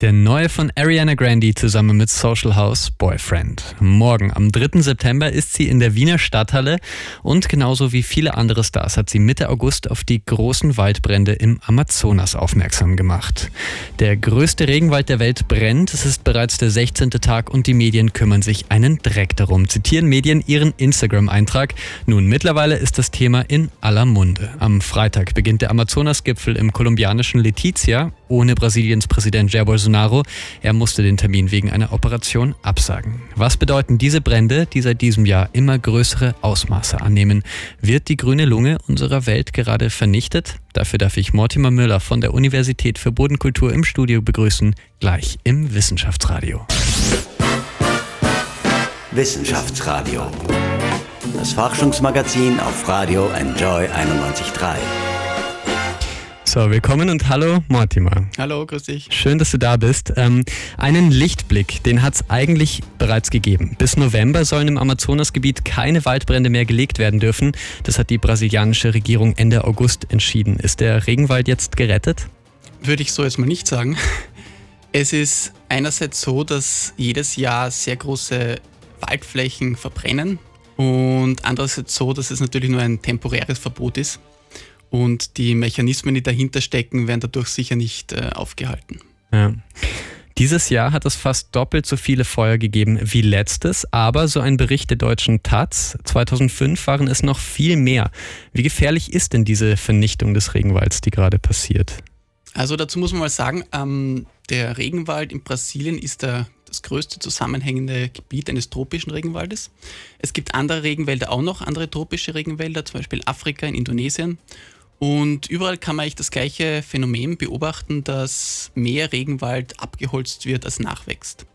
Der neue von Ariana Grande zusammen mit Social House Boyfriend. Morgen, am 3. September, ist sie in der Wiener Stadthalle und genauso wie viele andere Stars hat sie Mitte August auf die großen Waldbrände im Amazonas aufmerksam gemacht. Der größte Regenwald der Welt brennt, es ist bereits der 16. Tag und die Medien kümmern sich einen Dreck darum, zitieren Medien ihren Instagram-Eintrag. Nun, mittlerweile ist das Thema in aller Munde. Am Freitag beginnt der Amazonas-Gipfel im kolumbianischen Letizia ohne Brasiliens Präsident Jair Bolsonaro Bolsonaro. Er musste den Termin wegen einer Operation absagen. Was bedeuten diese Brände, die seit diesem Jahr immer größere Ausmaße annehmen? Wird die grüne Lunge unserer Welt gerade vernichtet? Dafür darf ich Mortimer Müller von der Universität für Bodenkultur im Studio begrüßen, gleich im Wissenschaftsradio. Wissenschaftsradio. Das Forschungsmagazin auf Radio Enjoy 91.3. So, willkommen und hallo Mortimer. Hallo, grüß dich. Schön, dass du da bist. Ähm, einen Lichtblick, den hat es eigentlich bereits gegeben. Bis November sollen im Amazonasgebiet keine Waldbrände mehr gelegt werden dürfen. Das hat die brasilianische Regierung Ende August entschieden. Ist der Regenwald jetzt gerettet? Würde ich so jetzt mal nicht sagen. Es ist einerseits so, dass jedes Jahr sehr große Waldflächen verbrennen und andererseits so, dass es natürlich nur ein temporäres Verbot ist und die Mechanismen, die dahinter stecken, werden dadurch sicher nicht äh, aufgehalten. Ja. Dieses Jahr hat es fast doppelt so viele Feuer gegeben wie letztes, aber so ein Bericht der deutschen Taz, 2005 waren es noch viel mehr. Wie gefährlich ist denn diese Vernichtung des Regenwalds, die gerade passiert? Also dazu muss man mal sagen, ähm, der Regenwald in Brasilien ist der, das größte zusammenhängende Gebiet eines tropischen Regenwaldes. Es gibt andere Regenwälder auch noch, andere tropische Regenwälder, zum Beispiel Afrika, in Indonesien. Und überall kann man eigentlich das gleiche Phänomen beobachten, dass mehr Regenwald abgeholzt wird, als nachwächst.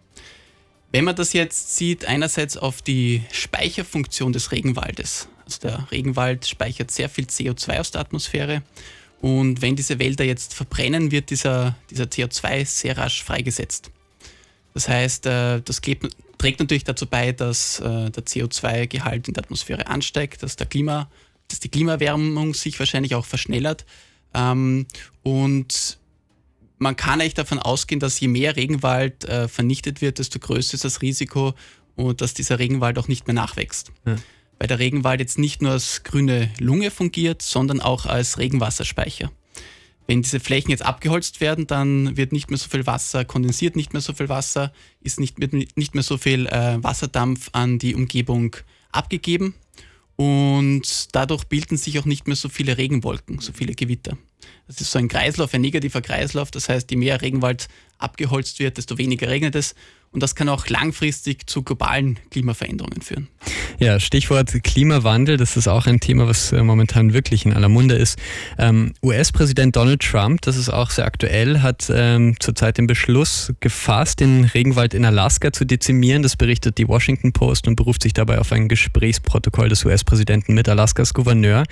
Wenn man das jetzt sieht, einerseits auf die Speicherfunktion des Regenwaldes. Also der Regenwald speichert sehr viel CO2 aus der Atmosphäre. Und wenn diese Wälder jetzt verbrennen, wird dieser, dieser CO2 sehr rasch freigesetzt. Das heißt, äh, das trägt natürlich dazu bei, dass äh, der CO2-Gehalt in der Atmosphäre ansteigt, dass der Klima dass die Klimaerwärmung sich wahrscheinlich auch verschnellert. Ähm, und man kann eigentlich davon ausgehen, dass je mehr Regenwald äh, vernichtet wird, desto größer ist das Risiko und dass dieser Regenwald auch nicht mehr nachwächst. Ja. Weil der Regenwald jetzt nicht nur als grüne Lunge fungiert, sondern auch als Regenwasserspeicher. Wenn diese Flächen jetzt abgeholzt werden, dann wird nicht mehr so viel Wasser, kondensiert nicht mehr so viel Wasser, ist nicht mehr, nicht mehr so viel äh, Wasserdampf an die Umgebung abgegeben und dadurch bilden sich auch nicht mehr so viele Regenwolken, so viele Gewitter. Das ist so ein Kreislauf, ein negativer Kreislauf. Das heißt, je mehr Regenwald abgeholzt wird, desto weniger regnet es. Und das kann auch langfristig zu globalen Klimaveränderungen führen. Ja, Stichwort Klimawandel, das ist auch ein Thema, was äh, momentan wirklich in aller Munde ist. Ähm, US-Präsident Donald Trump, das ist auch sehr aktuell, hat ähm, zurzeit den Beschluss gefasst, den Regenwald in Alaska zu dezimieren. Das berichtet die Washington Post und beruft sich dabei auf ein Gesprächsprotokoll des US-Präsidenten mit Alaskas Gouverneur.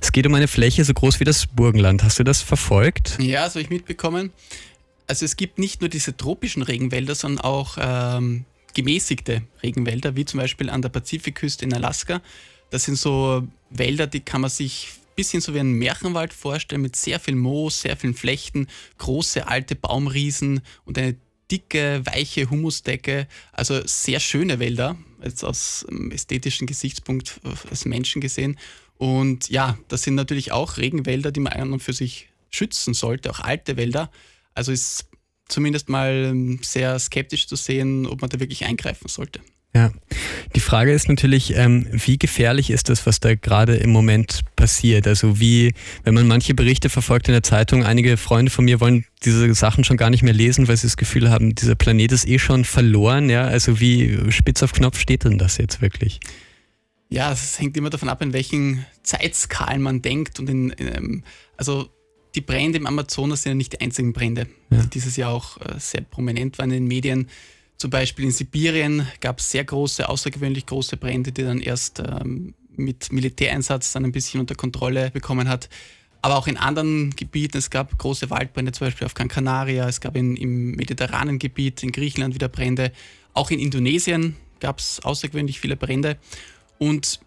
Es geht um eine Fläche so groß wie das Burgenland. Hast du das verfolgt? Ja, das habe ich mitbekommen also es gibt nicht nur diese tropischen Regenwälder, sondern auch ähm, gemäßigte Regenwälder, wie zum Beispiel an der Pazifikküste in Alaska. Das sind so Wälder, die kann man sich ein bisschen so wie einen Märchenwald vorstellen, mit sehr viel Moos, sehr vielen Flechten, große alte Baumriesen und eine dicke, weiche Humusdecke. Also sehr schöne Wälder, jetzt aus ästhetischen Gesichtspunkt als Menschen gesehen. Und ja, das sind natürlich auch Regenwälder, die man an und für sich schützen sollte, auch alte Wälder. Also ist zumindest mal ähm, sehr skeptisch zu sehen, ob man da wirklich eingreifen sollte. Ja, die Frage ist natürlich, ähm, wie gefährlich ist das, was da gerade im Moment passiert? Also wie, wenn man manche Berichte verfolgt in der Zeitung, einige Freunde von mir wollen diese Sachen schon gar nicht mehr lesen, weil sie das Gefühl haben, dieser Planet ist eh schon verloren. Ja, also wie spitz auf Knopf steht denn das jetzt wirklich? Ja, es hängt immer davon ab, in welchen Zeitskalen man denkt und in, in ähm, also die Brände im Amazonas sind ja nicht die einzigen Brände, ja. die dieses Jahr auch äh, sehr prominent waren in den Medien. Zum Beispiel in Sibirien gab es sehr große, außergewöhnlich große Brände, die dann erst ähm, mit Militäreinsatz dann ein bisschen unter Kontrolle bekommen hat. Aber auch in anderen Gebieten, es gab große Waldbrände, zum Beispiel auf Gran Canaria, es gab in, im mediterranen Gebiet, in Griechenland wieder Brände. Auch in Indonesien gab es außergewöhnlich viele Brände. Und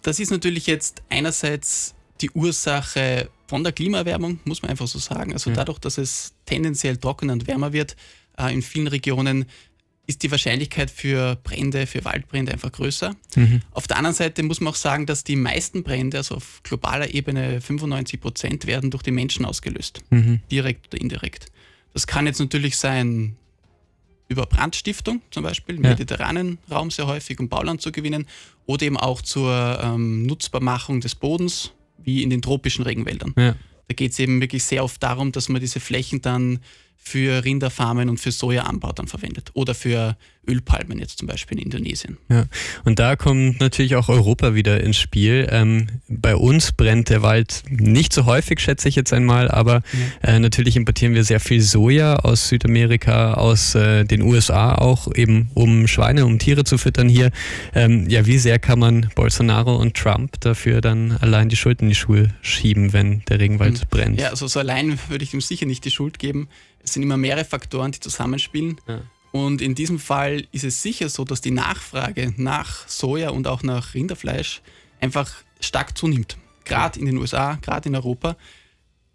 das ist natürlich jetzt einerseits die Ursache von der Klimaerwärmung, muss man einfach so sagen. Also dadurch, dass es tendenziell trockener und wärmer wird, äh, in vielen Regionen ist die Wahrscheinlichkeit für Brände, für Waldbrände einfach größer. Mhm. Auf der anderen Seite muss man auch sagen, dass die meisten Brände, also auf globaler Ebene 95 Prozent, werden durch die Menschen ausgelöst, mhm. direkt oder indirekt. Das kann jetzt natürlich sein über Brandstiftung zum Beispiel, im ja. mediterranen Raum sehr häufig, um Bauland zu gewinnen, oder eben auch zur ähm, Nutzbarmachung des Bodens, wie in den tropischen Regenwäldern. Ja. Da geht es eben wirklich sehr oft darum, dass man diese Flächen dann für Rinderfarmen und für Sojaanbau dann verwendet oder für Ölpalmen jetzt zum Beispiel in Indonesien. Ja, und da kommt natürlich auch Europa wieder ins Spiel. Ähm, bei uns brennt der Wald nicht so häufig, schätze ich jetzt einmal, aber ja. äh, natürlich importieren wir sehr viel Soja aus Südamerika, aus äh, den USA auch, eben um Schweine, um Tiere zu füttern hier. Ähm, ja, wie sehr kann man Bolsonaro und Trump dafür dann allein die Schuld in die Schuhe schieben, wenn der Regenwald mhm. brennt? Ja, also so allein würde ich ihm sicher nicht die Schuld geben. Es sind immer mehrere Faktoren, die zusammenspielen. Ja. Und in diesem Fall ist es sicher so, dass die Nachfrage nach Soja und auch nach Rinderfleisch einfach stark zunimmt. Gerade in den USA, gerade in Europa.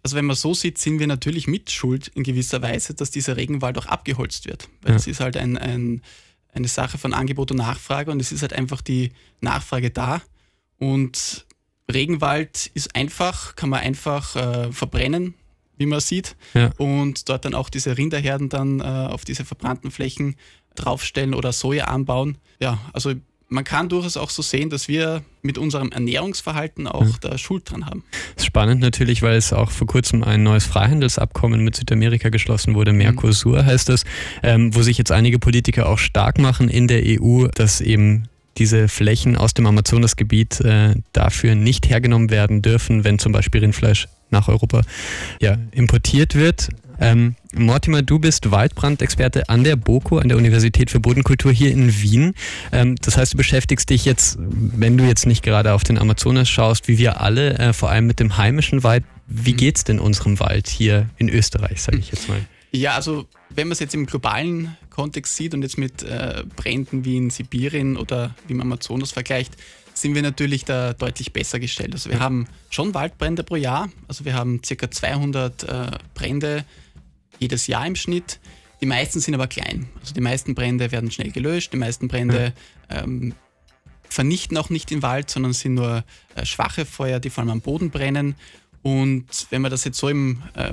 Also wenn man so sieht, sind wir natürlich mit Schuld in gewisser Weise, dass dieser Regenwald auch abgeholzt wird. Weil es ist halt ein, ein, eine Sache von Angebot und Nachfrage und es ist halt einfach die Nachfrage da. Und Regenwald ist einfach, kann man einfach äh, verbrennen, wie man sieht, ja. und dort dann auch diese Rinderherden dann äh, auf diese verbrannten Flächen draufstellen oder Soja anbauen. Ja, also man kann durchaus auch so sehen, dass wir mit unserem Ernährungsverhalten auch ja. da Schuld dran haben. Das ist spannend natürlich, weil es auch vor kurzem ein neues Freihandelsabkommen mit Südamerika geschlossen wurde, Mercosur mhm. heißt das, ähm, wo sich jetzt einige Politiker auch stark machen in der EU, dass eben diese Flächen aus dem Amazonasgebiet äh, dafür nicht hergenommen werden dürfen, wenn zum Beispiel Rindfleisch nach Europa ja, importiert wird. Ähm, Mortimer, du bist Waldbrandexperte an der BOKU, an der Universität für Bodenkultur hier in Wien. Ähm, das heißt, du beschäftigst dich jetzt, wenn du jetzt nicht gerade auf den Amazonas schaust, wie wir alle, äh, vor allem mit dem heimischen Wald. Wie mhm. geht es denn unserem Wald hier in Österreich, sage ich jetzt mal? Ja, also wenn man es jetzt im globalen Kontext sieht und jetzt mit äh, Bränden wie in Sibirien oder wie im Amazonas vergleicht, sind wir natürlich da deutlich besser gestellt. Also wir haben schon Waldbrände pro Jahr. Also wir haben ca. 200 äh, Brände jedes Jahr im Schnitt. Die meisten sind aber klein. Also die meisten Brände werden schnell gelöscht. Die meisten Brände ähm, vernichten auch nicht den Wald, sondern sind nur äh, schwache Feuer, die vor allem am Boden brennen. Und wenn man das jetzt so im äh,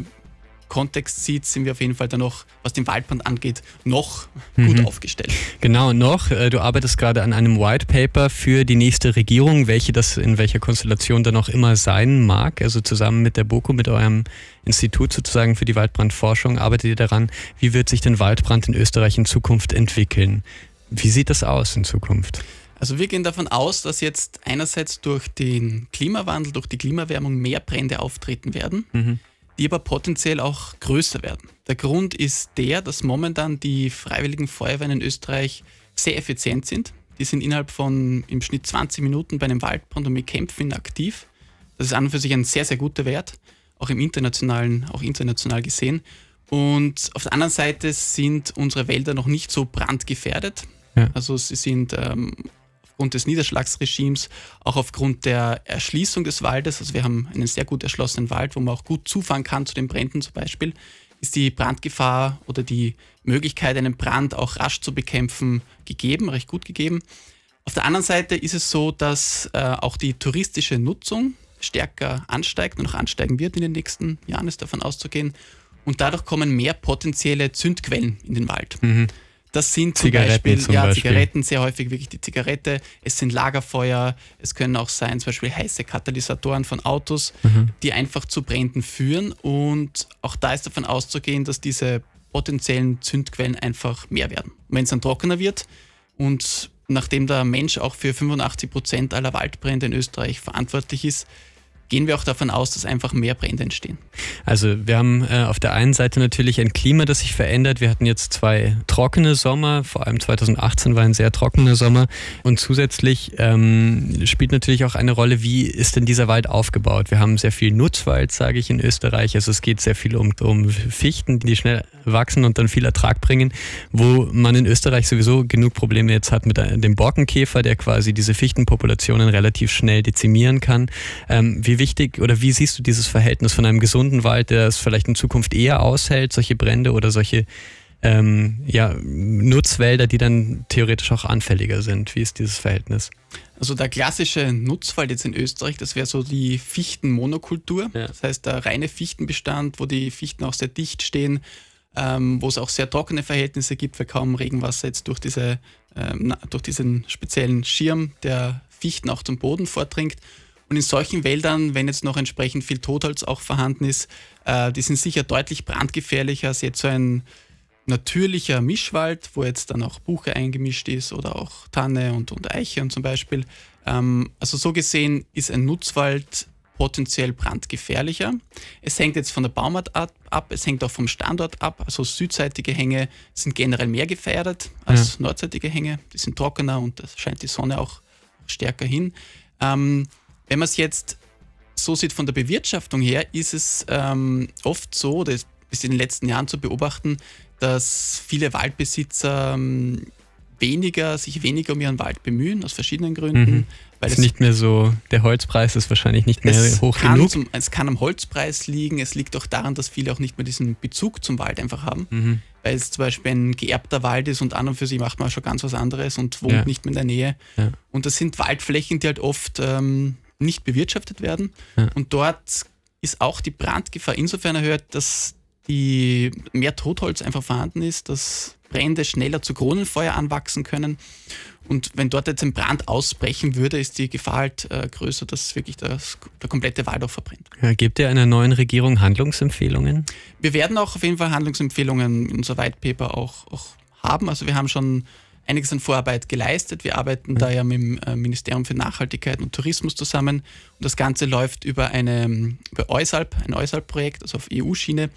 Kontext sieht, sind wir auf jeden Fall dann noch, was den Waldbrand angeht, noch mhm. gut aufgestellt. Genau, noch. Äh, du arbeitest gerade an einem White Paper für die nächste Regierung, welche das in welcher Konstellation dann auch immer sein mag. Also zusammen mit der BOKU, mit eurem Institut sozusagen für die Waldbrandforschung, arbeitet ihr daran, wie wird sich denn Waldbrand in Österreich in Zukunft entwickeln? Wie sieht das aus in Zukunft? Also wir gehen davon aus, dass jetzt einerseits durch den Klimawandel, durch die Klimaerwärmung mehr Brände auftreten werden. Mhm die aber potenziell auch größer werden. Der Grund ist der, dass momentan die freiwilligen Feuerwehren in Österreich sehr effizient sind. Die sind innerhalb von im Schnitt 20 Minuten bei einem Waldbrand und mit Kämpfen aktiv. Das ist an und für sich ein sehr, sehr guter Wert, auch im internationalen, auch international gesehen. Und auf der anderen Seite sind unsere Wälder noch nicht so brandgefährdet. Ja. Also sie sind ähm, aufgrund des Niederschlagsregimes, auch aufgrund der Erschließung des Waldes, also wir haben einen sehr gut erschlossenen Wald, wo man auch gut zufahren kann zu den Bränden zum Beispiel, ist die Brandgefahr oder die Möglichkeit, einen Brand auch rasch zu bekämpfen, gegeben, recht gut gegeben. Auf der anderen Seite ist es so, dass äh, auch die touristische Nutzung stärker ansteigt und auch ansteigen wird in den nächsten Jahren, ist davon auszugehen. Und dadurch kommen mehr potenzielle Zündquellen in den Wald. Mhm. Das sind zum Zigaretten Beispiel, zum ja, Beispiel. Zigaretten, sehr häufig wirklich die Zigarette. Es sind Lagerfeuer, es können auch sein, zum Beispiel heiße Katalysatoren von Autos, mhm. die einfach zu Bränden führen. Und auch da ist davon auszugehen, dass diese potenziellen Zündquellen einfach mehr werden. Wenn es dann trockener wird und nachdem der Mensch auch für 85 Prozent aller Waldbrände in Österreich verantwortlich ist, gehen wir auch davon aus, dass einfach mehr Brände entstehen. Also wir haben äh, auf der einen Seite natürlich ein Klima, das sich verändert. Wir hatten jetzt zwei trockene Sommer, vor allem 2018 war ein sehr trockener Sommer. Und zusätzlich ähm, spielt natürlich auch eine Rolle, wie ist denn dieser Wald aufgebaut? Wir haben sehr viel Nutzwald, sage ich, in Österreich. Also es geht sehr viel um, um Fichten, die schnell wachsen und dann viel Ertrag bringen, wo man in Österreich sowieso genug Probleme jetzt hat mit dem Borkenkäfer, der quasi diese Fichtenpopulationen relativ schnell dezimieren kann. Ähm, wie wichtig oder wie siehst du dieses Verhältnis von einem gesunden Wald, der es vielleicht in Zukunft eher aushält, solche Brände oder solche ähm, ja, Nutzwälder, die dann theoretisch auch anfälliger sind. Wie ist dieses Verhältnis? Also der klassische Nutzwald jetzt in Österreich, das wäre so die Fichtenmonokultur. Ja. Das heißt der reine Fichtenbestand, wo die Fichten auch sehr dicht stehen, ähm, wo es auch sehr trockene Verhältnisse gibt, weil kaum Regenwasser jetzt durch, diese, ähm, durch diesen speziellen Schirm der Fichten auch zum Boden vordringt. Und in solchen Wäldern, wenn jetzt noch entsprechend viel Totholz auch vorhanden ist, äh, die sind sicher deutlich brandgefährlicher als jetzt so ein natürlicher Mischwald, wo jetzt dann auch Buche eingemischt ist oder auch Tanne und, und Eiche und zum Beispiel. Ähm, also so gesehen ist ein Nutzwald potenziell brandgefährlicher. Es hängt jetzt von der Baumart ab, es hängt auch vom Standort ab. Also südseitige Hänge sind generell mehr gefährdet als ja. nordseitige Hänge. Die sind trockener und da scheint die Sonne auch stärker hin. Ähm, wenn man es jetzt so sieht von der Bewirtschaftung her, ist es ähm, oft so, das ist in den letzten Jahren zu beobachten, dass viele Waldbesitzer ähm, weniger, sich weniger um ihren Wald bemühen, aus verschiedenen Gründen. Mhm. Weil es ist nicht mehr so, der Holzpreis ist wahrscheinlich nicht mehr hoch genug. Zum, es kann am Holzpreis liegen, es liegt auch daran, dass viele auch nicht mehr diesen Bezug zum Wald einfach haben. Mhm. Weil es zum Beispiel ein geerbter Wald ist und an und für sich macht man schon ganz was anderes und wohnt ja. nicht mehr in der Nähe. Ja. Und das sind Waldflächen, die halt oft ähm, nicht bewirtschaftet werden. Ja. Und dort ist auch die Brandgefahr insofern erhöht, dass die mehr Totholz einfach vorhanden ist, dass Brände schneller zu Kronenfeuer anwachsen können. Und wenn dort jetzt ein Brand ausbrechen würde, ist die Gefahr halt äh, größer, dass wirklich das, der komplette Wald auch verbrennt. Ja, gibt ihr einer neuen Regierung Handlungsempfehlungen? Wir werden auch auf jeden Fall Handlungsempfehlungen in unser White Paper auch, auch haben. Also wir haben schon einiges an Vorarbeit geleistet. Wir arbeiten mhm. da ja mit dem äh, Ministerium für Nachhaltigkeit und Tourismus zusammen. Und das Ganze läuft über, eine, über EUSALP, ein EUSALP-Projekt, also auf EU-Schiene.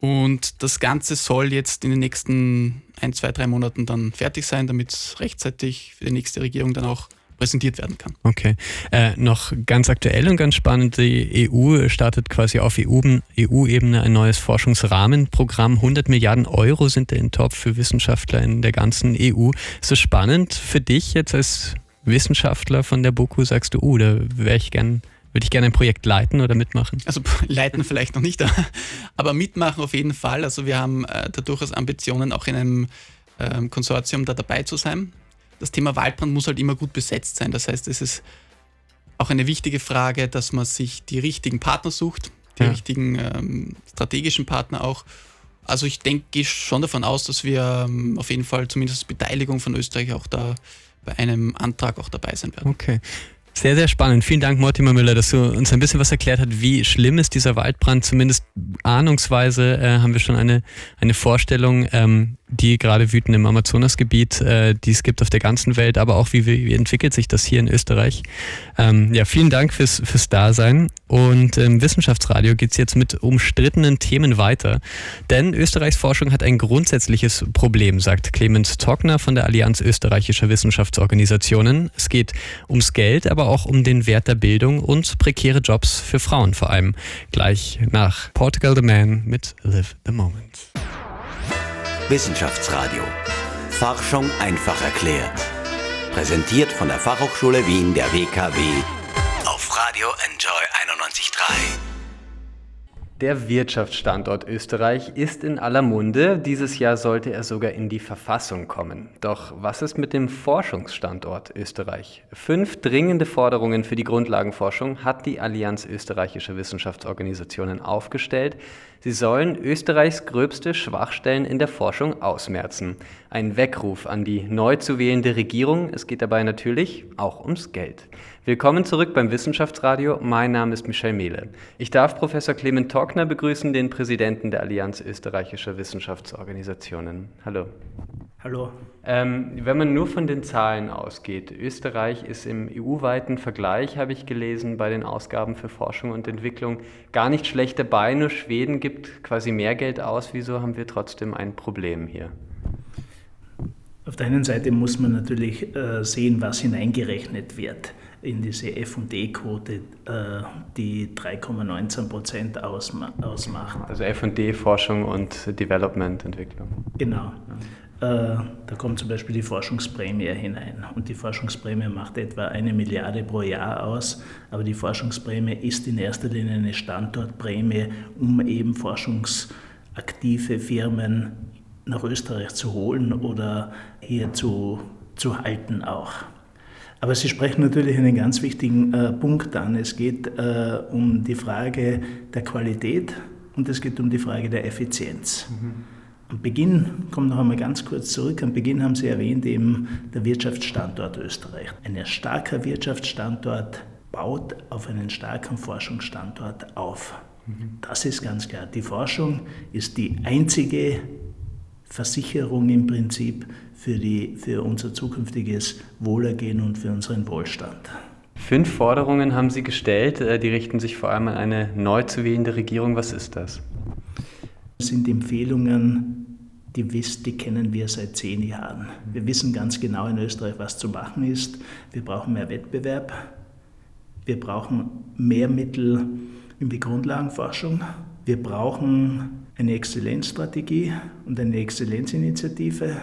Und das Ganze soll jetzt in den nächsten ein, zwei, drei Monaten dann fertig sein, damit es rechtzeitig für die nächste Regierung dann auch präsentiert werden kann. Okay. Äh, noch ganz aktuell und ganz spannend, die EU startet quasi auf EU-Ebene ein neues Forschungsrahmenprogramm. 100 Milliarden Euro sind in Topf für Wissenschaftler in der ganzen EU. Ist es spannend für dich jetzt als Wissenschaftler von der BOKU? Sagst du, uh, da wäre ich gern würde ich gerne ein Projekt leiten oder mitmachen? Also leiten vielleicht noch nicht, aber mitmachen auf jeden Fall. Also wir haben äh, da durchaus Ambitionen, auch in einem ähm, Konsortium da dabei zu sein. Das Thema Waldbrand muss halt immer gut besetzt sein. Das heißt, es ist auch eine wichtige Frage, dass man sich die richtigen Partner sucht, die ja. richtigen ähm, strategischen Partner auch. Also ich denke, gehe schon davon aus, dass wir ähm, auf jeden Fall zumindest Beteiligung von Österreich auch da bei einem Antrag auch dabei sein werden. Okay. Sehr, sehr spannend. Vielen Dank, Mortimer Müller, dass du uns ein bisschen was erklärt hast, wie schlimm ist dieser Waldbrand. Zumindest ahnungsweise äh, haben wir schon eine, eine Vorstellung. Ähm, die gerade wüten im Amazonasgebiet, äh, die es gibt auf der ganzen Welt, aber auch wie, wie entwickelt sich das hier in Österreich. Ähm, ja, vielen Dank fürs, fürs Dasein. Und im Wissenschaftsradio geht es jetzt mit umstrittenen Themen weiter. Denn Österreichs Forschung hat ein grundsätzliches Problem, sagt Clemens Tockner von der Allianz österreichischer Wissenschaftsorganisationen. Es geht ums Geld, aber auch um den Wert der Bildung und prekäre Jobs für Frauen vor allem. Gleich nach Portugal the Man mit Live the Moment. Wissenschaftsradio. Forschung einfach erklärt. Präsentiert von der Fachhochschule Wien der WKW auf Radio Enjoy 91.3. Der Wirtschaftsstandort Österreich ist in aller Munde. Dieses Jahr sollte er sogar in die Verfassung kommen. Doch was ist mit dem Forschungsstandort Österreich? Fünf dringende Forderungen für die Grundlagenforschung hat die Allianz österreichischer Wissenschaftsorganisationen aufgestellt. Sie sollen Österreichs gröbste Schwachstellen in der Forschung ausmerzen. Ein Weckruf an die neu zu wählende Regierung. Es geht dabei natürlich auch ums Geld. Willkommen zurück beim Wissenschaftsradio. Mein Name ist Michel Mehle. Ich darf Professor Clement Torkner begrüßen, den Präsidenten der Allianz österreichischer Wissenschaftsorganisationen. Hallo. Hallo. Ähm, wenn man nur von den Zahlen ausgeht, Österreich ist im EU-weiten Vergleich, habe ich gelesen, bei den Ausgaben für Forschung und Entwicklung gar nicht schlecht dabei, nur Schweden gibt quasi mehr Geld aus. Wieso haben wir trotzdem ein Problem hier? Auf der einen Seite muss man natürlich äh, sehen, was hineingerechnet wird in diese FD-Quote, äh, die 3,19 Prozent ausmacht. Also FD-Forschung und Development, Entwicklung. Genau. Äh, da kommt zum Beispiel die Forschungsprämie hinein. Und die Forschungsprämie macht etwa eine Milliarde pro Jahr aus. Aber die Forschungsprämie ist in erster Linie eine Standortprämie, um eben forschungsaktive Firmen nach Österreich zu holen oder hier zu, zu halten auch. Aber Sie sprechen natürlich einen ganz wichtigen äh, Punkt an. Es geht äh, um die Frage der Qualität und es geht um die Frage der Effizienz. Mhm. Am Beginn, kommt noch einmal ganz kurz zurück, am Beginn haben Sie erwähnt eben der Wirtschaftsstandort Österreich. Ein starker Wirtschaftsstandort baut auf einen starken Forschungsstandort auf. Mhm. Das ist ganz klar. Die Forschung ist die einzige Versicherung im Prinzip für, die, für unser zukünftiges Wohlergehen und für unseren Wohlstand. Fünf Forderungen haben Sie gestellt, äh, die richten sich vor allem an eine neu zu wählende Regierung. Was ist das? Das sind Empfehlungen, die, wiss, die kennen wir seit zehn Jahren. Wir wissen ganz genau in Österreich, was zu machen ist. Wir brauchen mehr Wettbewerb. Wir brauchen mehr Mittel in die Grundlagenforschung. Wir brauchen eine Exzellenzstrategie und eine Exzellenzinitiative.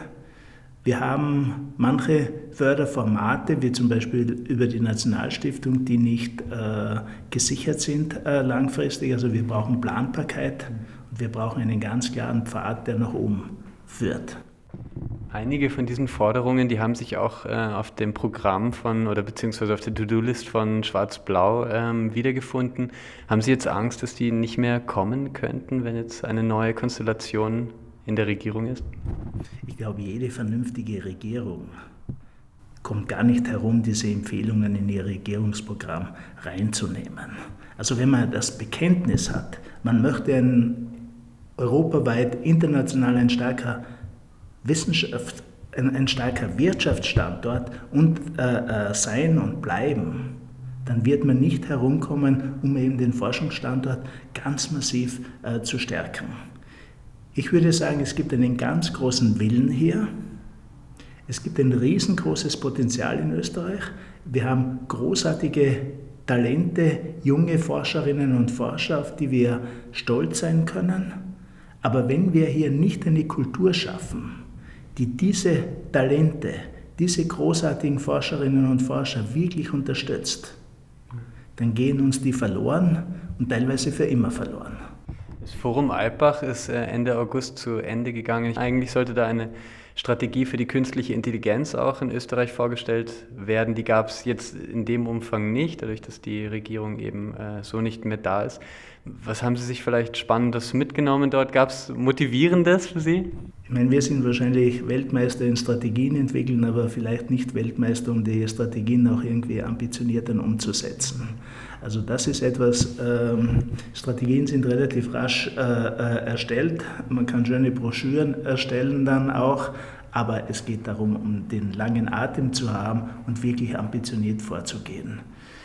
Wir haben manche Förderformate, wie zum Beispiel über die Nationalstiftung, die nicht äh, gesichert sind äh, langfristig. Also wir brauchen Planbarkeit und wir brauchen einen ganz klaren Pfad, der nach oben führt. Einige von diesen Forderungen, die haben sich auch äh, auf dem Programm von oder beziehungsweise auf der To-Do-List von Schwarz-Blau ähm, wiedergefunden. Haben Sie jetzt Angst, dass die nicht mehr kommen könnten, wenn jetzt eine neue Konstellation in der Regierung ist? Ich glaube, jede vernünftige Regierung kommt gar nicht herum, diese Empfehlungen in ihr Regierungsprogramm reinzunehmen. Also wenn man das Bekenntnis hat, man möchte ein europaweit, international ein starker Wissenschaft, ein, ein starker Wirtschaftsstandort und äh, äh, sein und bleiben, dann wird man nicht herumkommen, um eben den Forschungsstandort ganz massiv äh, zu stärken. Ich würde sagen, es gibt einen ganz großen Willen hier. Es gibt ein riesengroßes Potenzial in Österreich. Wir haben großartige Talente, junge Forscherinnen und Forscher, auf die wir stolz sein können. Aber wenn wir hier nicht eine Kultur schaffen, die diese Talente, diese großartigen Forscherinnen und Forscher wirklich unterstützt, dann gehen uns die verloren und teilweise für immer verloren. Das Forum Alpbach ist äh, Ende August zu Ende gegangen. Eigentlich sollte da eine Strategie für die künstliche Intelligenz auch in Österreich vorgestellt werden. Die gab es jetzt in dem Umfang nicht, dadurch, dass die Regierung eben äh, so nicht mehr da ist. Was haben Sie sich vielleicht Spannendes mitgenommen dort? Gab es Motivierendes für Sie? Ich meine, wir sind wahrscheinlich Weltmeister in Strategien entwickeln, aber vielleicht nicht Weltmeister, um die Strategien auch irgendwie ambitioniert dann umzusetzen. Also das ist etwas, ähm, Strategien sind relativ rasch äh, äh, erstellt, man kann schöne Broschüren erstellen dann auch, aber es geht darum, um den langen Atem zu haben und wirklich ambitioniert vorzugehen.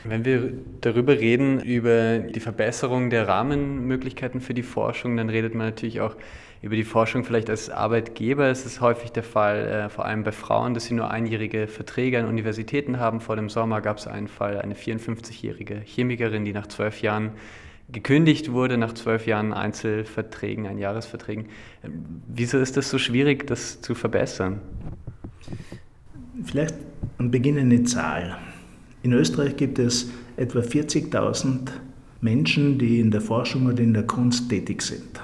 Wenn wir darüber reden, über die Verbesserung der Rahmenmöglichkeiten für die Forschung, dann redet man natürlich auch über die Forschung vielleicht als Arbeitgeber. Es ist häufig der Fall, äh, vor allem bei Frauen, dass sie nur einjährige Verträge an Universitäten haben. Vor dem Sommer gab es einen Fall, eine 54-jährige Chemikerin, die nach zwölf Jahren gekündigt wurde, nach zwölf Jahren Einzelverträgen, Einjahresverträgen. Wieso ist es so schwierig, das zu verbessern? Vielleicht am Beginn eine Zahl. In Österreich gibt es etwa 40.000 Menschen, die in der Forschung oder in der Kunst tätig sind.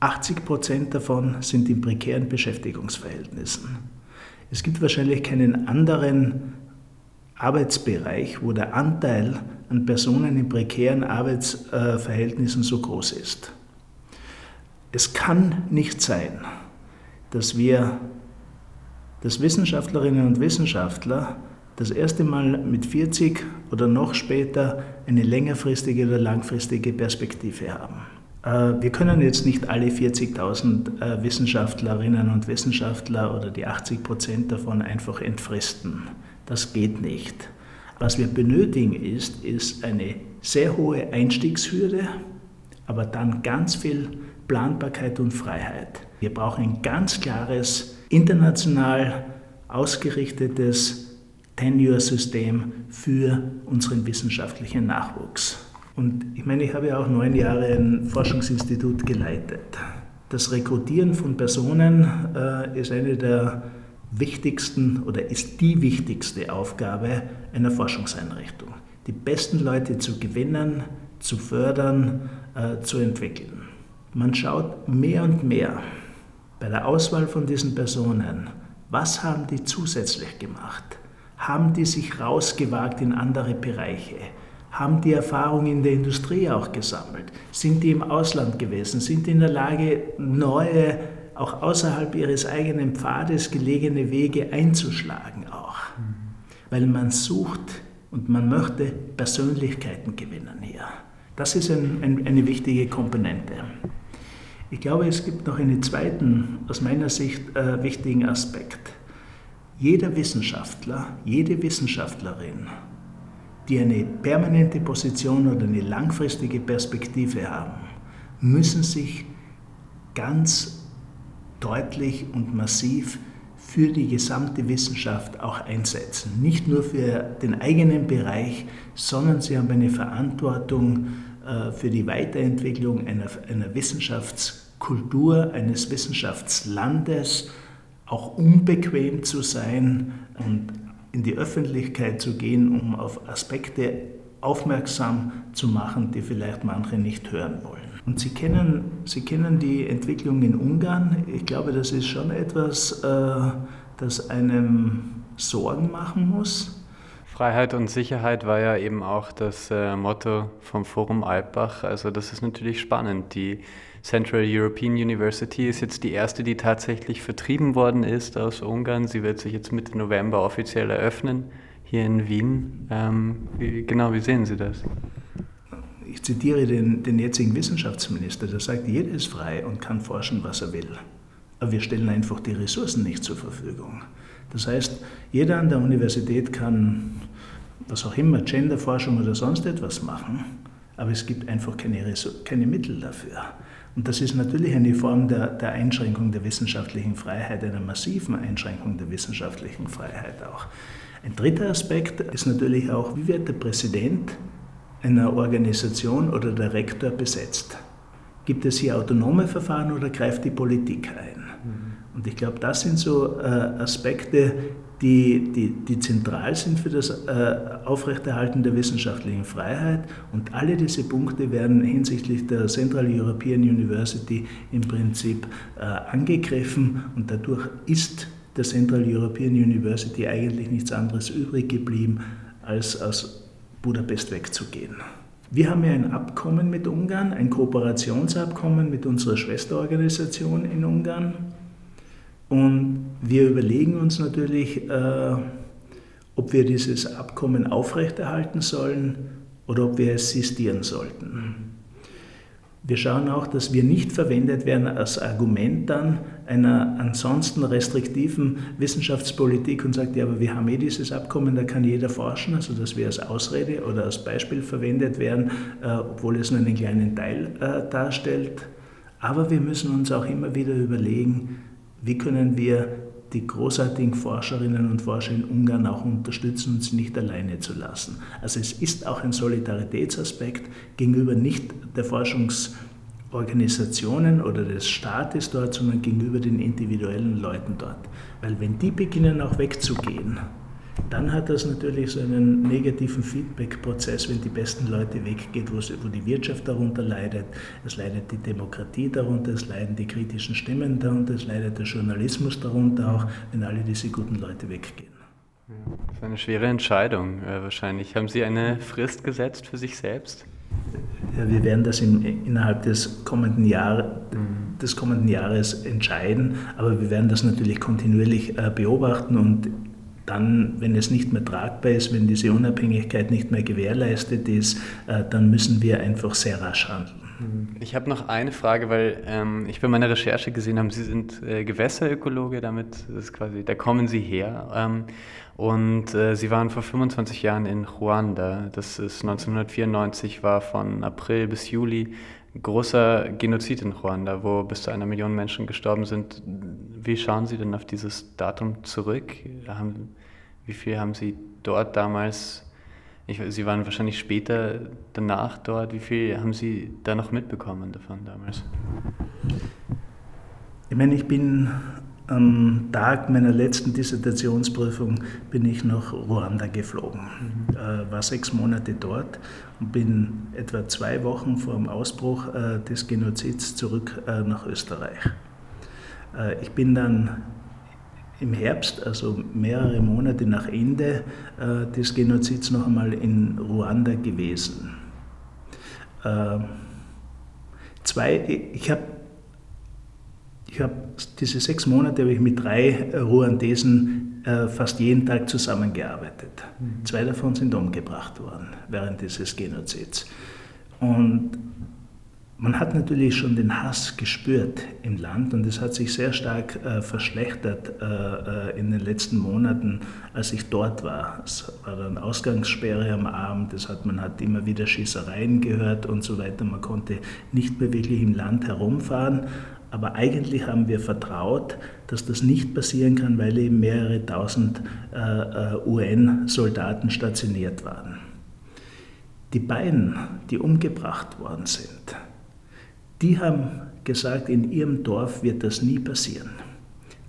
80 Prozent davon sind in prekären Beschäftigungsverhältnissen. Es gibt wahrscheinlich keinen anderen Arbeitsbereich, wo der Anteil an Personen in prekären Arbeitsverhältnissen so groß ist. Es kann nicht sein, dass wir, dass Wissenschaftlerinnen und Wissenschaftler das erste Mal mit 40 oder noch später eine längerfristige oder langfristige Perspektive haben. Äh, wir können jetzt nicht alle 40.000 äh, Wissenschaftlerinnen und Wissenschaftler oder die 80 Prozent davon einfach entfristen. Das geht nicht. Was wir benötigen ist, ist eine sehr hohe Einstiegshürde, aber dann ganz viel Planbarkeit und Freiheit. Wir brauchen ein ganz klares, international ausgerichtetes Tenure-System für unseren wissenschaftlichen Nachwuchs. Und ich meine, ich habe ja auch neun Jahre ein Forschungsinstitut geleitet. Das Rekrutieren von Personen äh, ist eine der wichtigsten oder ist die wichtigste Aufgabe einer Forschungseinrichtung. Die besten Leute zu gewinnen, zu fördern, äh, zu entwickeln. Man schaut mehr und mehr, Bei der Auswahl von diesen Personen, was haben die zusätzlich gemacht? Haben die sich rausgewagt in andere Bereiche? Haben die Erfahrung in der Industrie auch gesammelt? Sind die im Ausland gewesen? Sind die in der Lage, neue, auch außerhalb ihres eigenen Pfades gelegene Wege einzuschlagen auch? Weil man sucht und man möchte Persönlichkeiten gewinnen hier. Das ist ein, ein, eine wichtige Komponente. Ich glaube, es gibt noch einen zweiten, aus meiner Sicht äh, wichtigen Aspekt. Jeder Wissenschaftler, jede Wissenschaftlerin, die eine permanente Position oder eine langfristige Perspektive haben, müssen sich ganz deutlich und massiv für die gesamte Wissenschaft auch einsetzen. Nicht nur für den eigenen Bereich, sondern sie haben eine Verantwortung äh, für die Weiterentwicklung einer, einer Wissenschaftskultur, eines Wissenschaftslandes, auch unbequem zu sein und in die Öffentlichkeit zu gehen, um auf Aspekte aufmerksam zu machen, die vielleicht manche nicht hören wollen. Und Sie kennen, Sie kennen die Entwicklung in Ungarn. Ich glaube, das ist schon etwas, äh, das einem Sorgen machen muss. Freiheit und Sicherheit war ja eben auch das äh, Motto vom Forum Alpbach. Also das ist natürlich spannend. Die Central European University ist jetzt die erste, die tatsächlich vertrieben worden ist aus Ungarn. Sie wird sich jetzt Mitte November offiziell eröffnen hier in Wien. Ähm, wie, genau, wie sehen Sie das? Ich zitiere den, den jetzigen Wissenschaftsminister, der sagt, jeder ist frei und kann forschen, was er will. Aber wir stellen einfach die Ressourcen nicht zur Verfügung. Das heißt, jeder an der Universität kann, was auch immer, Genderforschung oder sonst etwas machen, aber es gibt einfach keine, keine Mittel dafür. Und das ist natürlich eine Form der, der, Einschränkung der wissenschaftlichen Freiheit, einer massiven Einschränkung der wissenschaftlichen Freiheit auch. Ein dritter Aspekt ist natürlich auch, wie wird der Präsident einer Organisation oder der Rektor besetzt? Gibt es hier autonome Verfahren oder greift die Politik ein? Und ich glaube, das sind so äh, Aspekte, die, die, die, zentral sind für das äh, Aufrechterhalten der wissenschaftlichen Freiheit. Und alle diese Punkte werden hinsichtlich der Central European University im Prinzip äh, angegriffen. Und dadurch ist der Central European University eigentlich nichts anderes übrig geblieben, als aus Budapest wegzugehen. Wir haben ja ein Abkommen mit Ungarn, ein Kooperationsabkommen mit unserer Schwesterorganisation in Ungarn. Und wir überlegen uns natürlich, äh, ob wir dieses Abkommen aufrechterhalten sollen oder ob wir es sistieren sollten. Wir schauen auch, dass wir nicht verwendet werden als Argument dann einer ansonsten restriktiven Wissenschaftspolitik und sagt, ja, aber wir haben eh dieses Abkommen, da kann jeder forschen, also dass wir als Ausrede oder als Beispiel verwendet werden, äh, obwohl es nur einen kleinen Teil äh, darstellt. Aber wir müssen uns auch immer wieder überlegen, wie können wir die großartigen Forscherinnen und Forscher in Ungarn auch unterstützen, uns nicht alleine zu lassen. Also es ist auch ein Solidaritätsaspekt gegenüber nicht der Forschungsorganisationen oder des Staates dort, sondern gegenüber den individuellen Leuten dort. Weil wenn die beginnen auch wegzugehen, dann hat das natürlich so einen negativen Feedback-Prozess, wenn die besten Leute weggehen, wo, die Wirtschaft darunter leidet, es leidet die Demokratie darunter, es leiden die kritischen Stimmen darunter, es leidet der Journalismus darunter auch, wenn alle diese guten Leute weggehen. Das ist eine schwere Entscheidung äh, wahrscheinlich. Haben Sie eine Frist gesetzt für sich selbst? Ja, wir werden das im, innerhalb des kommenden, Jahr, mhm. des kommenden Jahres entscheiden, aber wir werden das natürlich kontinuierlich äh, beobachten und dann, wenn es nicht mehr tragbar ist, wenn diese Unabhängigkeit nicht mehr gewährleistet ist, äh, dann müssen wir einfach sehr rasch handeln. Mhm. Ich habe noch eine Frage, weil ähm, ich bei meiner Recherche gesehen habe, Sie sind äh, Gewässerökologe, damit ist quasi, da kommen Sie her. Ähm, und äh, Sie waren vor 25 Jahren in Ruanda. Das ist 1994, war von April bis Juli großer Genozid in Ruanda, wo bis zu einer Million Menschen gestorben sind. Wie schauen Sie denn auf dieses Datum zurück? Haben, wie viel haben Sie dort damals, ich, Sie waren wahrscheinlich später danach dort, wie viel haben Sie da noch mitbekommen davon damals? Ich meine, ich bin am Tag meiner letzten Dissertationsprüfung bin ich nach Ruanda geflogen, mhm. äh, war sechs Monate dort und bin etwa zwei Wochen vor dem Ausbruch äh, des Genozids zurück äh, nach Österreich. Äh, ich bin dann im Herbst, also mehrere Monate nach Ende äh, des Genozids, noch einmal in Ruanda gewesen. Äh, zwei, ich habe ich hab, diese sechs Monate habe ich mit drei Ruandesen äh, fast jeden Tag zusammengearbeitet. Mhm. Zwei davon sind umgebracht worden während dieses Genozids. Und man hat natürlich schon den Hass gespürt im Land und es hat sich sehr stark äh, verschlechtert äh, äh, in den letzten Monaten, als ich dort war. Es war dann Ausgangssperre am Abend, das hat, man hat immer wieder Schießereien gehört und so weiter. Man konnte nicht mehr wirklich im Land herumfahren. Aber eigentlich haben wir vertraut, dass das nicht passieren kann, weil eben mehrere tausend äh, äh, UN-Soldaten stationiert waren. Die beiden, die umgebracht worden sind, die haben gesagt, in ihrem Dorf wird das nie passieren,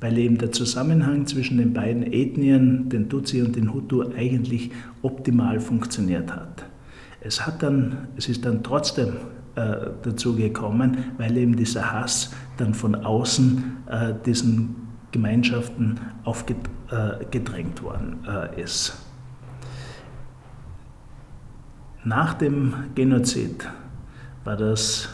weil eben der Zusammenhang zwischen den beiden Ethnien, den Tutsi und den Hutu, eigentlich optimal funktioniert hat. Es, hat dann, es ist dann trotzdem äh, dazu gekommen, weil eben dieser Hass dann von außen äh, diesen Gemeinschaften aufgedrängt worden äh, ist. Nach dem Genozid war das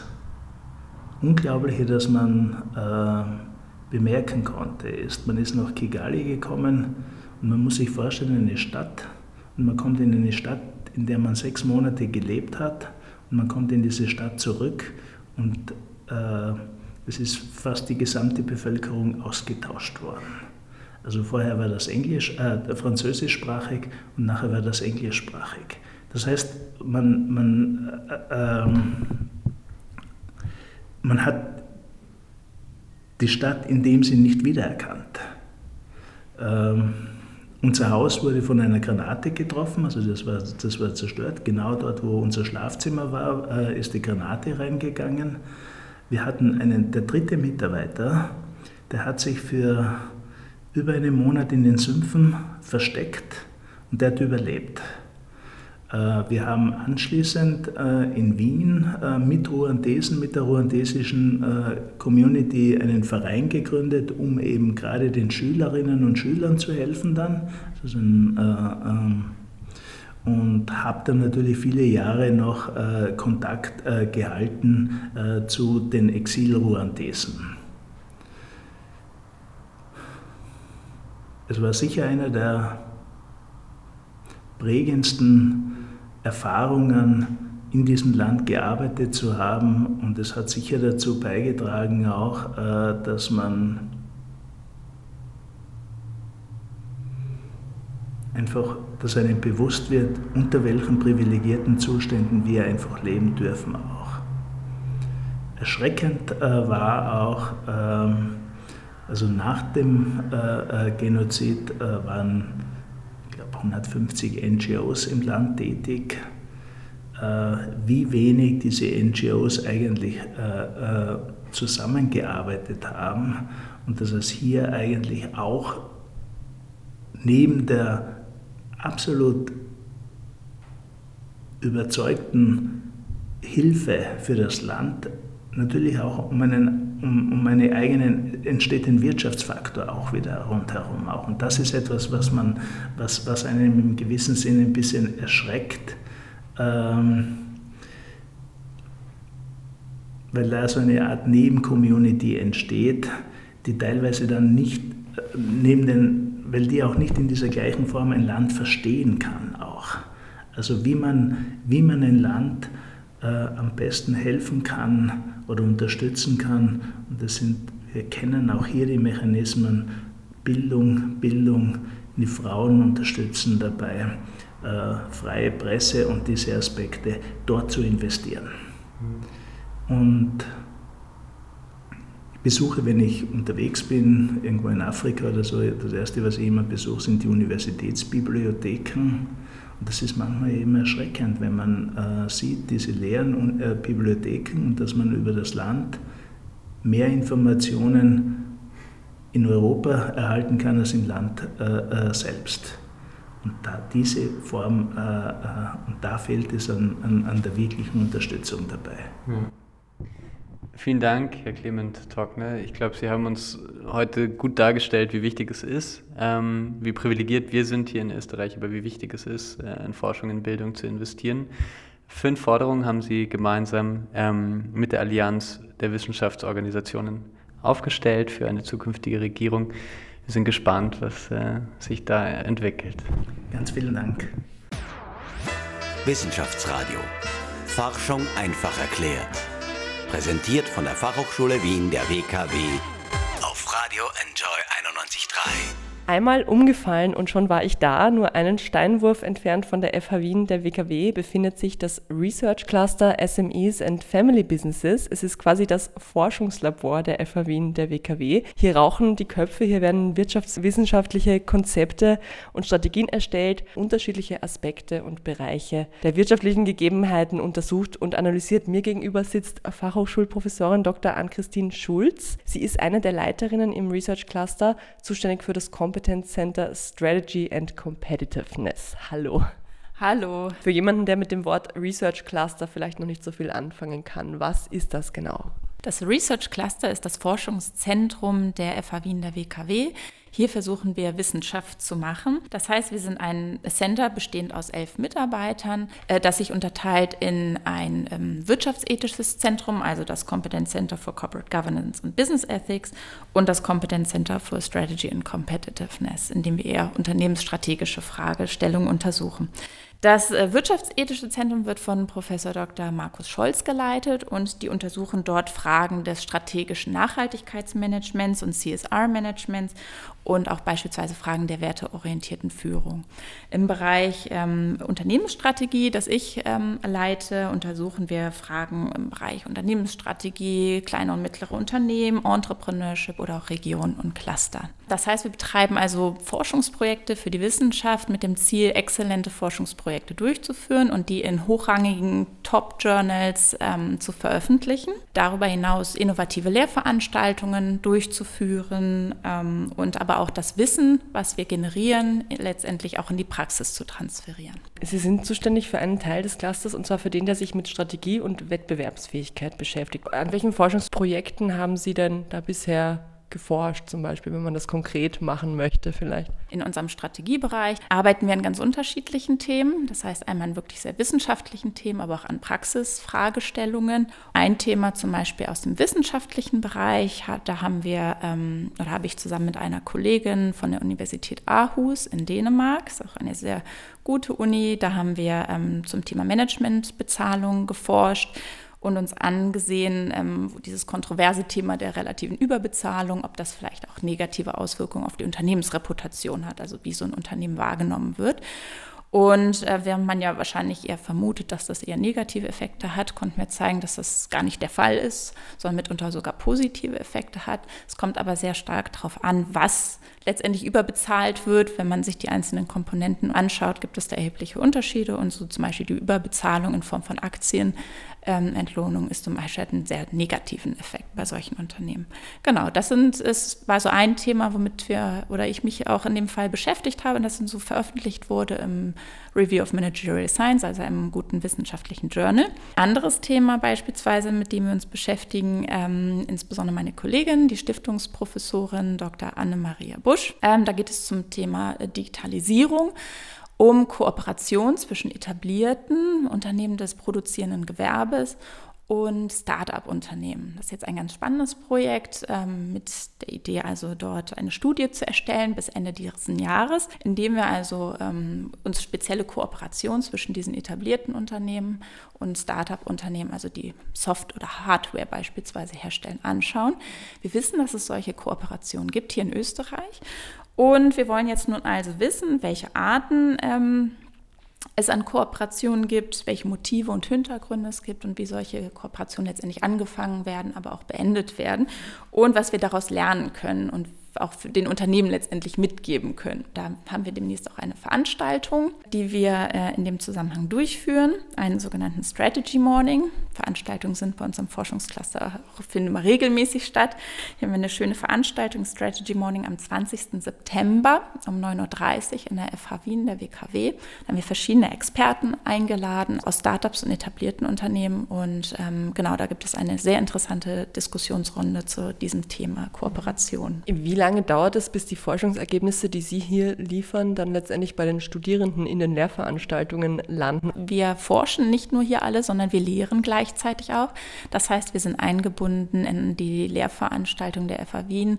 Unglaubliche, das man äh, bemerken konnte, ist, man ist nach Kigali gekommen und man muss sich vorstellen, eine Stadt, und man kommt in eine Stadt, in der man sechs Monate gelebt hat, und man kommt in diese Stadt zurück und äh, es ist fast die gesamte Bevölkerung ausgetauscht worden. Also vorher war das Englisch, äh, französischsprachig und nachher war das englischsprachig. Das heißt, man, man äh, ähm, man hat die Stadt in dem Sinn nicht wiedererkannt. Ähm, unser Haus wurde von einer Granate getroffen, also das war, das war zerstört. Genau dort, wo unser Schlafzimmer war, äh, ist die Granate reingegangen. Wir hatten einen, der dritte Mitarbeiter, der hat sich für über einen Monat in den Sümpfen versteckt und der hat überlebt. Äh, wir haben anschließend äh, in Wien äh, mit Ruandesen, mit der ruandesischen Community einen Verein gegründet, um eben gerade den Schülerinnen und Schülern zu helfen dann. Ähm, und habe dann natürlich viele Jahre noch Kontakt gehalten zu den Exil-Ruandesen. Es war sicher einer der prägendsten Erfahrungen in diesem Land gearbeitet zu haben. Und es hat sicher dazu beigetragen auch, äh, dass man einfach, dass einem bewusst wird, unter welchen privilegierten Zuständen wir einfach leben dürfen auch. Erschreckend äh, war auch, ähm, also nach dem äh, Genozid waren 150 NGOs im Land tätig. Äh, wie wenig diese NGOs eigentlich äh, äh, zusammengearbeitet haben und dass es hier eigentlich auch neben der absolut überzeugten Hilfe für das Land natürlich auch um einen, um, um einen eigenen, entsteht ein Wirtschaftsfaktor auch wieder rundherum auch. Und das ist etwas, was man, was, was einen im gewissen Sinne ein bisschen erschreckt, ähm, weil da so eine Art Nebencommunity entsteht, die teilweise dann nicht äh, neben den, weil die auch nicht in dieser gleichen Form ein Land verstehen kann auch. Also wie man, wie man ein Land äh, am besten helfen kann oder unterstützen kann. Und das sind, wir kennen auch hier die Mechanismen Bildung, Bildung, die Frauen unterstützen dabei, äh, freie Presse und diese Aspekte dort zu investieren. Und ich besuche, wenn ich unterwegs bin, irgendwo in Afrika oder so, das Erste, was ich immer besuche, sind die Universitätsbibliotheken das ist manchmal eben erschreckend, wenn man äh, sieht, diese leeren äh, Bibliotheken und dass man über das Land mehr Informationen in Europa erhalten kann als im Land äh, äh selbst. Und da diese Form, äh, äh, und da fehlt es an, an, an, der wirklichen Unterstützung dabei. Vielen Dank, Herr Clement Trockner. Ich glaube, Sie haben uns heute gut dargestellt, wie wichtig es ist, ähm, wie privilegiert wir sind hier in Österreich, aber wie wichtig es ist, äh, in Forschung und Bildung zu investieren. Fünf Forderungen haben Sie gemeinsam ähm, mit der Allianz der Wissenschaftsorganisationen aufgestellt für eine zukünftige Regierung. Wir sind gespannt, was äh, sich da entwickelt. Ganz vielen Dank. Wissenschaftsradio. Forschung einfach erklärt. Präsentiert von der Fachhochschule Wien der WKW auf Radio Enjoy 91.3. Einmal umgefallen und schon war ich da. Nur einen Steinwurf entfernt von der FH Wien, der WKW, befindet sich das Research Cluster SMEs and Family Businesses. Es ist quasi das Forschungslabor der FH Wien, der WKW. Hier rauchen die Köpfe, hier werden wirtschaftswissenschaftliche Konzepte und Strategien erstellt, unterschiedliche Aspekte und Bereiche der wirtschaftlichen Gegebenheiten untersucht und analysiert. Mir gegenüber sitzt Fachhochschulprofessorin Dr. Ann-Christine Schulz. Sie ist eine der Leiterinnen im Research Cluster, zuständig für das Kom Competence Center Strategy and Competitiveness. Hallo. Hallo. Für jemanden, der mit dem Wort Research Cluster vielleicht noch nicht so viel anfangen kann, was ist das genau? Das Research Cluster ist das Forschungszentrum der FH Wien der WKW. Hier versuchen wir Wissenschaft zu machen. Das heißt, wir sind ein Center bestehend aus elf Mitarbeitern, äh, das sich unterteilt in ein ähm, wirtschaftsethisches Zentrum, also das Competence Center for Corporate Governance and Business Ethics und das Competence Center for Strategy and Competitiveness, in dem wir eher unternehmensstrategische Fragestellungen untersuchen. Das äh, Wirtschaftsethische Zentrum wird von Professor Dr. Markus Scholz geleitet und die untersuchen dort Fragen des strategischen Nachhaltigkeitsmanagements und CSR-Managements und auch beispielsweise Fragen der werteorientierten Führung. Im Bereich ähm, Unternehmensstrategie, das ich ähm, leite, untersuchen wir Fragen im Bereich Unternehmensstrategie, kleine und mittlere Unternehmen, Entrepreneurship oder auch Regionen und Cluster. Das heißt, wir betreiben also Forschungsprojekte für die Wissenschaft mit dem Ziel, exzellente Forschungsprojekte durchzuführen und die in hochrangigen Top-Journals ähm, zu veröffentlichen. Darüber hinaus innovative Lehrveranstaltungen durchzuführen ähm, und aber auch das Wissen, was wir generieren, letztendlich auch in die Praxis zu transferieren. Sie sind zuständig für einen Teil des Clusters und zwar für den, der sich mit Strategie und Wettbewerbsfähigkeit beschäftigt. An welchen Forschungsprojekten haben Sie denn da bisher geforscht, zum Beispiel, wenn man das konkret machen möchte vielleicht? In unserem Strategiebereich arbeiten wir an ganz unterschiedlichen Themen. Das heißt einmal an wirklich sehr wissenschaftlichen Themen, aber auch an Praxisfragestellungen. Ein Thema zum Beispiel aus dem wissenschaftlichen Bereich, da haben wir, ähm, oder habe ich zusammen mit einer Kollegin von der Universität Aarhus in Dänemark, ist auch eine sehr gute Uni, da haben wir ähm, zum Thema Managementbezahlung geforscht und uns angesehen, ähm, dieses kontroverse Thema der relativen Überbezahlung, ob das vielleicht auch negative Auswirkungen auf die Unternehmensreputation hat, also wie so ein Unternehmen wahrgenommen wird. Und äh, während man ja wahrscheinlich eher vermutet, dass das eher negative Effekte hat, konnten wir zeigen, dass das gar nicht der Fall ist, sondern mitunter sogar positive Effekte hat. Es kommt aber sehr stark darauf an, was letztendlich überbezahlt wird. Wenn man sich die einzelnen Komponenten anschaut, gibt es da erhebliche Unterschiede. Und so zum Beispiel die Überbezahlung in Form von Aktien ähm, Entlohnung ist zum Beispiel einen sehr negativen Effekt bei solchen Unternehmen. Genau, das sind, ist, war so ein Thema, womit wir oder ich mich auch in dem Fall beschäftigt habe, und das so veröffentlicht wurde im Review of Managerial Science, also einem guten wissenschaftlichen Journal. Anderes Thema beispielsweise, mit dem wir uns beschäftigen, ähm, insbesondere meine Kollegin, die Stiftungsprofessorin Dr. Anne-Maria Busch. Ähm, da geht es zum Thema Digitalisierung um Kooperation zwischen etablierten Unternehmen des produzierenden Gewerbes und Start-up-Unternehmen. Das ist jetzt ein ganz spannendes Projekt ähm, mit der Idee, also dort eine Studie zu erstellen bis Ende dieses Jahres, indem wir also ähm, uns spezielle Kooperation zwischen diesen etablierten Unternehmen und Start-up-Unternehmen, also die Soft- oder Hardware beispielsweise herstellen, anschauen. Wir wissen, dass es solche Kooperationen gibt hier in Österreich und wir wollen jetzt nun also wissen, welche Arten ähm, es an Kooperationen gibt, welche Motive und Hintergründe es gibt und wie solche Kooperationen letztendlich angefangen werden, aber auch beendet werden und was wir daraus lernen können und auch den Unternehmen letztendlich mitgeben können. Da haben wir demnächst auch eine Veranstaltung, die wir äh, in dem Zusammenhang durchführen, einen sogenannten Strategy Morning. Veranstaltungen sind bei uns im Forschungscluster, finden immer regelmäßig statt. Hier haben wir eine schöne Veranstaltung, Strategy Morning am 20. September um 9.30 Uhr in der FH Wien, der WKW. Da haben wir verschiedene Experten eingeladen aus Startups und etablierten Unternehmen und ähm, genau, da gibt es eine sehr interessante Diskussionsrunde zu diesem Thema Kooperation. Wie lange dauert es, bis die Forschungsergebnisse, die Sie hier liefern, dann letztendlich bei den Studierenden in den Lehrveranstaltungen landen? Wir forschen nicht nur hier alle, sondern wir lehren gleichzeitig auch. Das heißt, wir sind eingebunden in die Lehrveranstaltung der FA Wien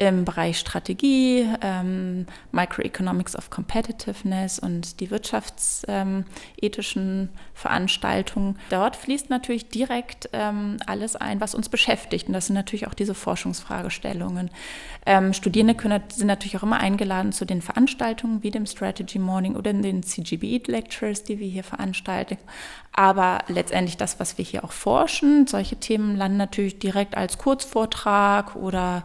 im Bereich Strategie, ähm, Microeconomics of Competitiveness und die wirtschaftsethischen Veranstaltungen. Dort fließt natürlich direkt ähm, alles ein, was uns beschäftigt. Und das sind natürlich auch diese Forschungsfragestellungen. Ähm, Studierende können, sind natürlich auch immer eingeladen zu den Veranstaltungen wie dem Strategy Morning oder in den CGB Lectures, die wir hier veranstalten. Aber letztendlich das, was wir hier auch forschen, solche Themen landen natürlich direkt als Kurzvortrag oder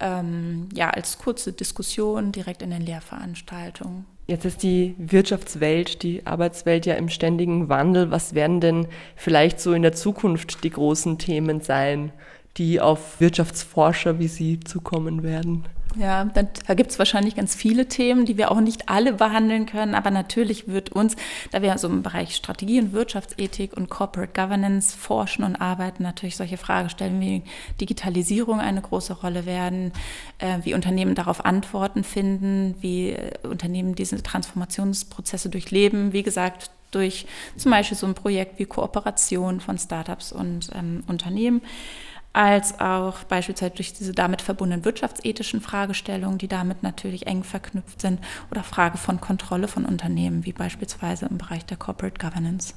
ähm, ja, als kurze Diskussion direkt in den Lehrveranstaltungen. Jetzt ist die Wirtschaftswelt, die Arbeitswelt ja im ständigen Wandel. Was werden denn vielleicht so in der Zukunft die großen Themen sein, die auf Wirtschaftsforscher wie Sie zukommen werden? Ja, da, gibt es wahrscheinlich ganz viele Themen, die wir auch nicht alle behandeln können, aber natürlich wird uns, da wir so im Bereich Strategie und Wirtschaftsethik und Corporate Governance forschen und arbeiten, natürlich solche Fragestellungen wie Digitalisierung eine große Rolle werden, äh, wie Unternehmen darauf Antworten finden, wie äh, Unternehmen diese Transformationsprozesse durchleben. Wie gesagt, durch zum Beispiel so ein Projekt wie Kooperation von Startups und ähm, Unternehmen als auch beispielsweise durch diese damit verbundenen wirtschaftsethischen Fragestellungen, die damit natürlich eng verknüpft sind, oder Frage von Kontrolle von Unternehmen, wie beispielsweise im Bereich der Corporate Governance.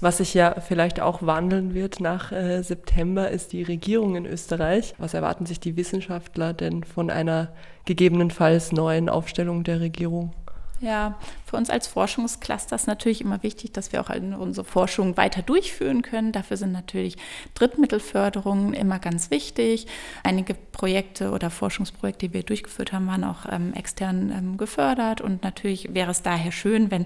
Was sich ja vielleicht auch wandeln wird nach äh, September, ist die Regierung in Österreich. Was erwarten sich die Wissenschaftler denn von einer gegebenenfalls neuen Aufstellung der Regierung? Ja, für uns als Forschungscluster ist natürlich immer wichtig, dass wir auch unsere Forschung weiter durchführen können. Dafür sind natürlich Drittmittelförderungen immer ganz wichtig. Einige Projekte oder Forschungsprojekte, die wir durchgeführt haben, waren auch ähm, extern ähm, gefördert. Und natürlich wäre es daher schön, wenn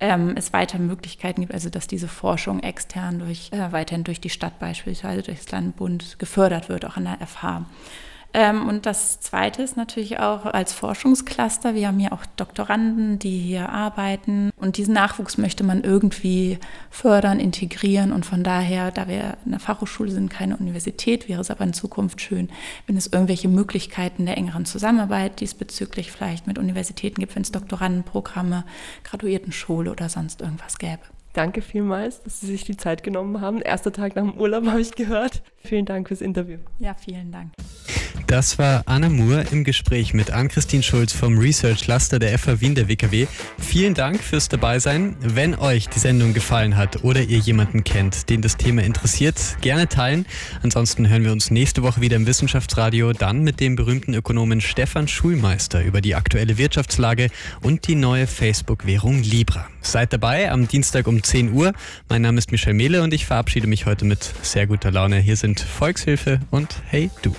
ähm, es weiter Möglichkeiten gibt, also dass diese Forschung extern durch, äh, weiterhin durch die Stadt beispielsweise, durch das Landbund gefördert wird, auch an der FH. Ähm, und das Zweite ist natürlich auch als Forschungscluster. Wir haben hier auch Doktoranden, die hier arbeiten. Und diesen Nachwuchs möchte man irgendwie fördern, integrieren. Und von daher, da wir eine Fachhochschule sind, keine Universität, wäre es aber in Zukunft schön, wenn es irgendwelche Möglichkeiten der engeren Zusammenarbeit diesbezüglich vielleicht mit Universitäten gibt, wenn es Doktorandenprogramme, Graduiertenschule oder sonst irgendwas gäbe. Danke vielmals, dass Sie sich die Zeit genommen haben. Erster Tag nach dem Urlaub habe ich gehört. Vielen Dank fürs Interview. Ja, vielen Dank. Das war Anna Moore im Gespräch mit Ann-Christine Schulz vom Research Cluster der FH Wien der WKW. Vielen Dank fürs Dabeisein. Wenn euch die Sendung gefallen hat oder ihr jemanden kennt, den das Thema interessiert, gerne teilen. Ansonsten hören wir uns nächste Woche wieder im Wissenschaftsradio, dann mit dem berühmten Ökonomen Stefan Schulmeister über die aktuelle Wirtschaftslage und die neue Facebook-Währung Libra. Seid dabei am Dienstag um 10 Uhr. Mein Name ist Michel Mehle und ich verabschiede mich heute mit sehr guter Laune. Hier sind Volkshilfe und Hey Du.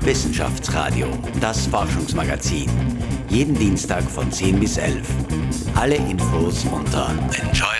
Wissenschaftsradio, das Forschungsmagazin. Jeden Dienstag von 10 bis 11. Alle Infos unter Enjoy